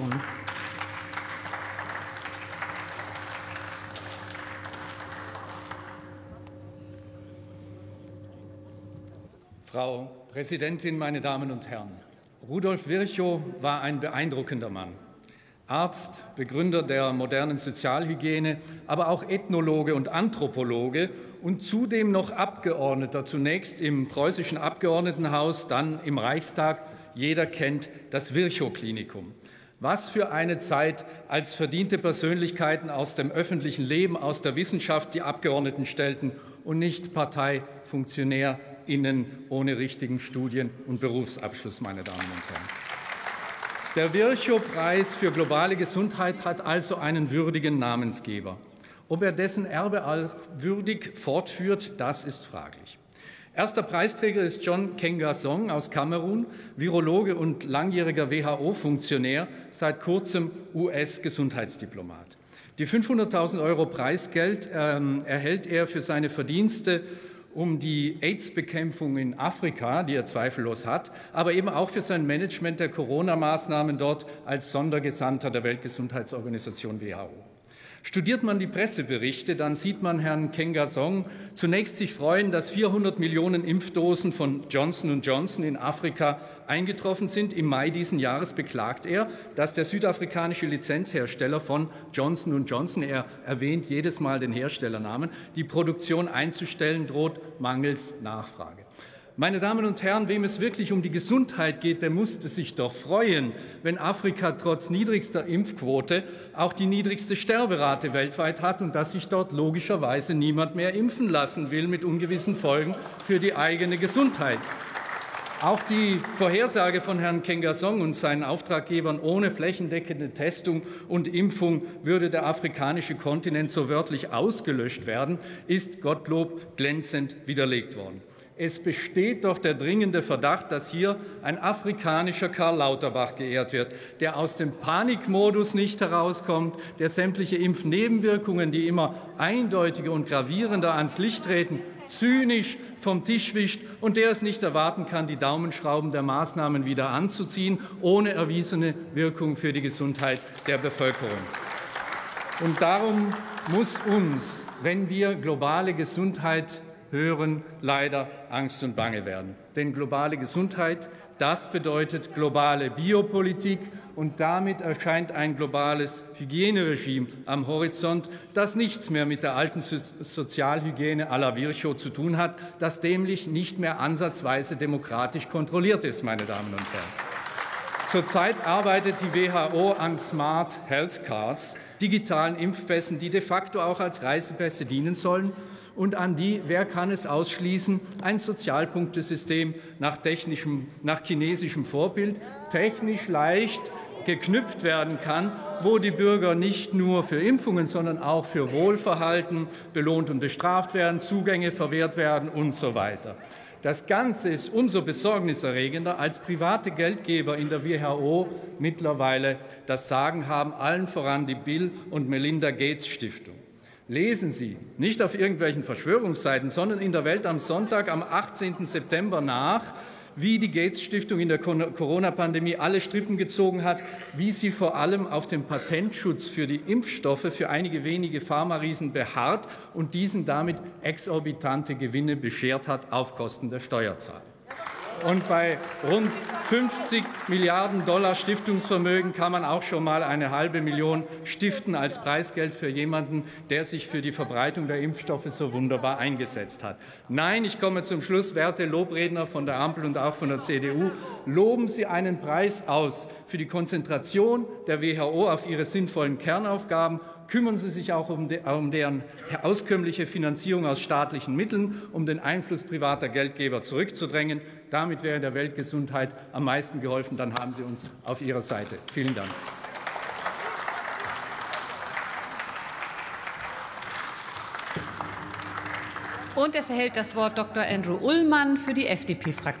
Fraktion. Frau Präsidentin, meine Damen und Herren! Rudolf Virchow war ein beeindruckender Mann. Arzt, Begründer der modernen Sozialhygiene, aber auch Ethnologe und Anthropologe und zudem noch Abgeordneter, zunächst im preußischen Abgeordnetenhaus, dann im Reichstag. Jeder kennt das Virchow-Klinikum. Was für eine Zeit, als verdiente Persönlichkeiten aus dem öffentlichen Leben, aus der Wissenschaft die Abgeordneten stellten und nicht Parteifunktionär Innen ohne richtigen Studien- und Berufsabschluss, meine Damen und Herren. Der Virchow-Preis für globale Gesundheit hat also einen würdigen Namensgeber. Ob er dessen Erbe auch würdig fortführt, das ist fraglich. Erster Preisträger ist John Kengasong aus Kamerun, Virologe und langjähriger WHO-Funktionär, seit kurzem US-Gesundheitsdiplomat. Die 500.000 Euro Preisgeld ähm, erhält er für seine Verdienste um die AIDS-Bekämpfung in Afrika, die er zweifellos hat, aber eben auch für sein Management der Corona-Maßnahmen dort als Sondergesandter der Weltgesundheitsorganisation WHO. Studiert man die Presseberichte, dann sieht man Herrn Kengasong zunächst sich freuen, dass 400 Millionen Impfdosen von Johnson Johnson in Afrika eingetroffen sind. Im Mai diesen Jahres beklagt er, dass der südafrikanische Lizenzhersteller von Johnson Johnson, er erwähnt jedes Mal den Herstellernamen, die Produktion einzustellen droht mangels Nachfrage. Meine Damen und Herren, wem es wirklich um die Gesundheit geht, der musste sich doch freuen, wenn Afrika trotz niedrigster Impfquote auch die niedrigste Sterberate weltweit hat und dass sich dort logischerweise niemand mehr impfen lassen will mit ungewissen Folgen für die eigene Gesundheit. Auch die Vorhersage von Herrn Kengasong und seinen Auftraggebern ohne flächendeckende Testung und Impfung würde der afrikanische Kontinent so wörtlich ausgelöscht werden, ist Gottlob glänzend widerlegt worden. Es besteht doch der dringende Verdacht, dass hier ein afrikanischer Karl Lauterbach geehrt wird, der aus dem Panikmodus nicht herauskommt, der sämtliche Impfnebenwirkungen, die immer eindeutiger und gravierender ans Licht treten, zynisch vom Tisch wischt und der es nicht erwarten kann, die Daumenschrauben der Maßnahmen wieder anzuziehen, ohne erwiesene Wirkung für die Gesundheit der Bevölkerung. Und darum muss uns, wenn wir globale Gesundheit hören, leider Angst und Bange werden. Denn globale Gesundheit, das bedeutet globale Biopolitik und damit erscheint ein globales Hygieneregime am Horizont, das nichts mehr mit der alten Sozialhygiene à la Virchow zu tun hat, das nämlich nicht mehr ansatzweise demokratisch kontrolliert ist, meine Damen und Herren. Zurzeit arbeitet die WHO an Smart Health Cards, digitalen Impfpässen, die de facto auch als Reisepässe dienen sollen und an die, wer kann es ausschließen, ein Sozialpunktesystem nach, technischem, nach chinesischem Vorbild technisch leicht geknüpft werden kann, wo die Bürger nicht nur für Impfungen, sondern auch für Wohlverhalten belohnt und bestraft werden, Zugänge verwehrt werden und so weiter. Das Ganze ist umso besorgniserregender, als private Geldgeber in der WHO mittlerweile das Sagen haben, allen voran die Bill und Melinda Gates Stiftung. Lesen Sie nicht auf irgendwelchen Verschwörungsseiten, sondern in der Welt am Sonntag, am 18. September nach, wie die Gates Stiftung in der Corona-Pandemie alle Strippen gezogen hat, wie sie vor allem auf dem Patentschutz für die Impfstoffe für einige wenige Pharmariesen beharrt und diesen damit exorbitante Gewinne beschert hat auf Kosten der Steuerzahler. Und bei rund 50 Milliarden Dollar Stiftungsvermögen kann man auch schon mal eine halbe Million stiften als Preisgeld für jemanden, der sich für die Verbreitung der Impfstoffe so wunderbar eingesetzt hat. Nein, ich komme zum Schluss, werte Lobredner von der Ampel und auch von der CDU, loben Sie einen Preis aus für die Konzentration der WHO auf ihre sinnvollen Kernaufgaben kümmern Sie sich auch um, de, um, deren auskömmliche Finanzierung aus staatlichen Mitteln, um den Einfluss privater Geldgeber zurückzudrängen. Damit wäre der Weltgesundheit am meisten geholfen. Dann haben Sie uns auf Ihrer Seite. Vielen Dank. Und es erhält das Wort Dr. Andrew Ullmann für die FDP-Fraktion.